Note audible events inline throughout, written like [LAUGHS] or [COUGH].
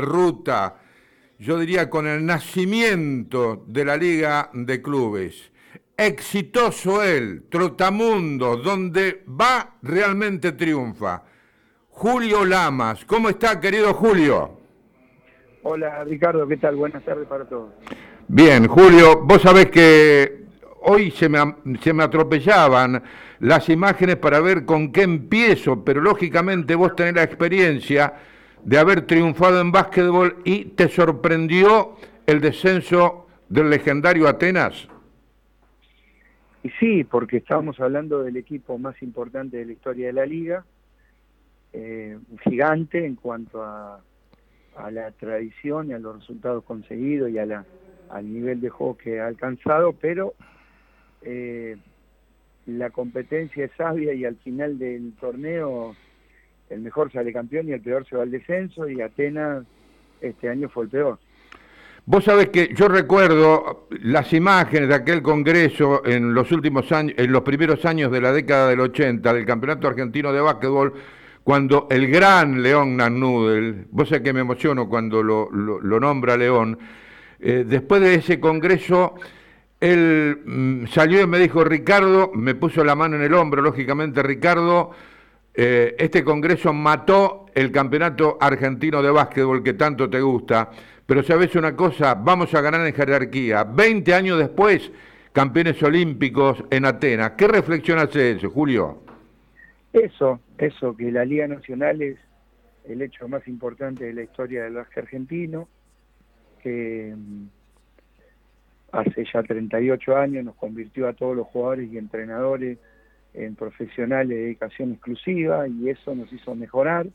ruta, yo diría con el nacimiento de la Liga de Clubes. Exitoso él, trotamundo, donde va realmente triunfa. Julio Lamas, ¿cómo está querido Julio? Hola Ricardo, ¿qué tal? Buenas tardes para todos. Bien, Julio, vos sabés que hoy se me, se me atropellaban las imágenes para ver con qué empiezo, pero lógicamente vos tenés la experiencia de haber triunfado en básquetbol y te sorprendió el descenso del legendario Atenas. Y sí, porque estábamos hablando del equipo más importante de la historia de la liga, eh, gigante en cuanto a, a la tradición y a los resultados conseguidos y a la, al nivel de juego que ha alcanzado, pero eh, la competencia es sabia y al final del torneo el mejor sale campeón y el peor se va al descenso y Atenas este año fue el peor. Vos sabés que yo recuerdo las imágenes de aquel congreso en los últimos años, en los primeros años de la década del 80 del Campeonato Argentino de Básquetbol, cuando el gran León Nannudel, vos sabés que me emociono cuando lo, nombra León, eh, después de ese congreso él mm, salió y me dijo, Ricardo, me puso la mano en el hombro, lógicamente, Ricardo, eh, este Congreso mató el campeonato argentino de básquetbol que tanto te gusta, pero sabes una cosa, vamos a ganar en jerarquía. Veinte años después, campeones olímpicos en Atenas. ¿Qué reflexión hace eso, Julio? Eso, eso, que la Liga Nacional es el hecho más importante de la historia del básquet argentino, que mm, hace ya 38 años nos convirtió a todos los jugadores y entrenadores en profesionales de dedicación exclusiva y eso nos hizo mejorar,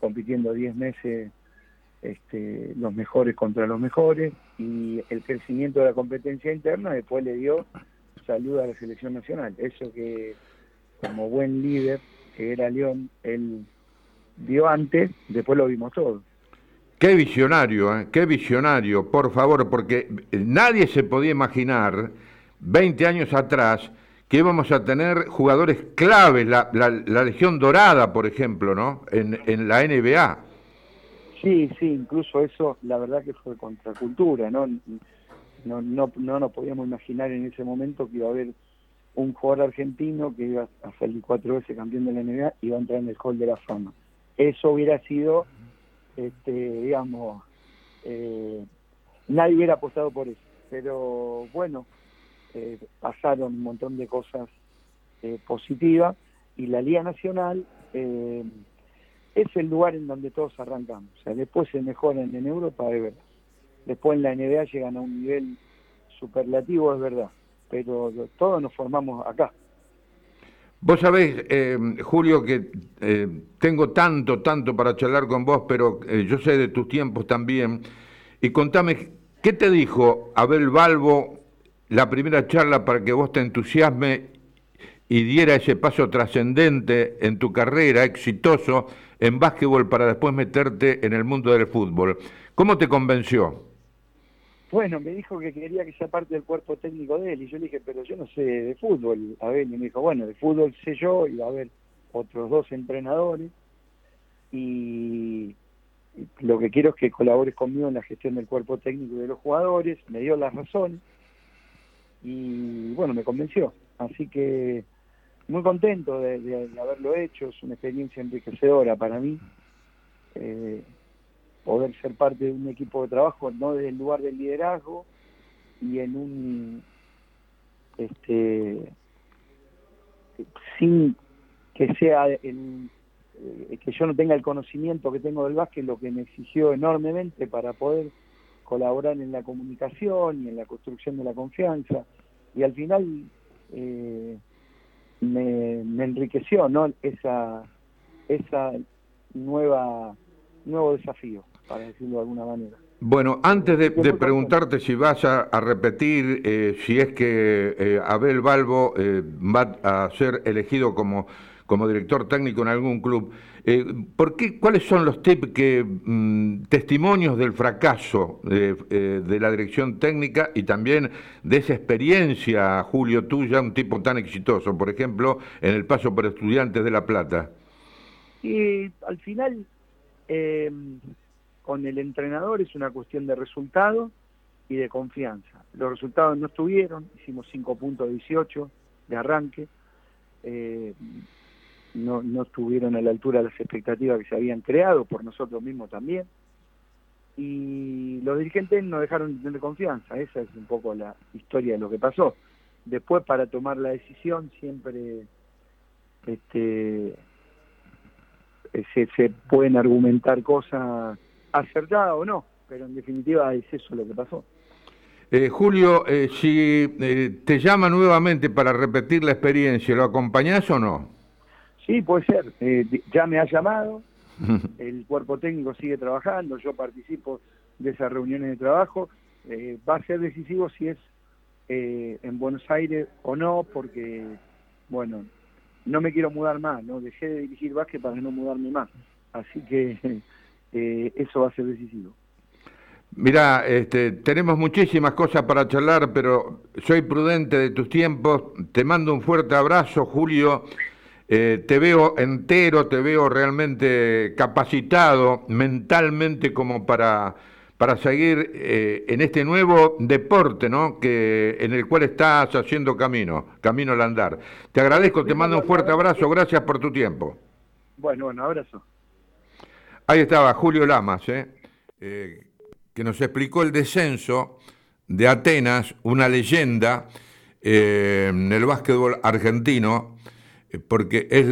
compitiendo 10 meses este, los mejores contra los mejores y el crecimiento de la competencia interna después le dio salud a la selección nacional. Eso que como buen líder que era León, él vio antes, después lo vimos todos. Qué visionario, ¿eh? qué visionario, por favor, porque nadie se podía imaginar 20 años atrás que íbamos a tener jugadores claves, la, Legión Dorada, por ejemplo, ¿no? En, en, la NBA. Sí, sí, incluso eso, la verdad que fue contracultura, ¿no? No, no, no nos podíamos imaginar en ese momento que iba a haber un jugador argentino que iba a salir cuatro veces campeón de la NBA y iba a entrar en el Hall de la Fama. Eso hubiera sido este, digamos, eh, nadie hubiera apostado por eso. Pero bueno, eh, pasaron un montón de cosas eh, positivas y la Liga Nacional es el lugar en donde todos arrancamos. O sea, después se mejoran en Europa, es verdad. Después en la NBA llegan a un nivel superlativo, es verdad. Pero todos nos formamos acá. Vos sabés, eh, Julio, que eh, tengo tanto, tanto para charlar con vos, pero eh, yo sé de tus tiempos también. Y contame, ¿qué te dijo Abel Balbo la primera charla para que vos te entusiasme y diera ese paso trascendente en tu carrera, exitoso, en básquetbol para después meterte en el mundo del fútbol? ¿Cómo te convenció? Bueno, me dijo que quería que sea parte del cuerpo técnico de él y yo le dije, pero yo no sé de fútbol. A ver, y me dijo, bueno, de fútbol sé yo y va a haber otros dos entrenadores y lo que quiero es que colabores conmigo en la gestión del cuerpo técnico de los jugadores. Me dio la razón y bueno, me convenció. Así que muy contento de, haberlo hecho, es una experiencia enriquecedora para mí. Eh, poder ser parte de un equipo de trabajo, no desde el lugar del liderazgo y en un este sin que sea el, eh, que yo no tenga el conocimiento que tengo del básquet, lo que me exigió enormemente para poder colaborar en la comunicación y en la construcción de la confianza y al final eh, me, me enriqueció no esa esa nueva nuevo desafío para decirlo de alguna manera. Bueno, antes de, preguntarte si vas a, repetir, eh, si es que eh, Abel Balbo eh, va a ser elegido como, como director técnico en algún club, ¿por qué, ¿cuáles son los tips mm, testimonios del fracaso de la dirección técnica y también de esa experiencia, Julio, tuya, un tipo tan exitoso, por ejemplo, en el paso por estudiantes de La Plata? Y al final con el entrenador es una cuestión de resultado y de confianza. Los resultados no estuvieron, hicimos 5 puntos 18 de arranque, eh, no, no estuvieron a la altura de las expectativas que se habían creado por nosotros mismos también. Y los dirigentes no dejaron de tener confianza, esa es un poco la historia de lo que pasó. Después para tomar la decisión siempre este, se, pueden argumentar cosas acertadas o no, pero en definitiva es eso lo que pasó. Eh, Julio, eh, si eh, te llama nuevamente para repetir la experiencia, ¿lo acompañás o no? Sí, puede ser. ya me ha llamado, [LAUGHS] el cuerpo técnico sigue trabajando, yo participo de esas reuniones de trabajo. va a ser decisivo si es en Buenos Aires o no, porque, bueno, no me quiero mudar más, no dejé de dirigir básquet para no mudarme más. Así que [LAUGHS] eso va a ser decisivo. Mira, este, tenemos muchísimas cosas para charlar, pero soy prudente de tus tiempos. Te mando un fuerte abrazo, Julio. Eh, te veo entero, te veo realmente capacitado mentalmente como para, para seguir eh, en este nuevo deporte, ¿no? Que, en el cual estás haciendo camino, camino al andar. Te agradezco, te mando un fuerte abrazo, gracias por tu tiempo. Bueno, bueno, abrazo. Ahí estaba Julio Lamas, ¿eh? eh que nos explicó el descenso de Atenas, una leyenda en el básquetbol argentino, porque es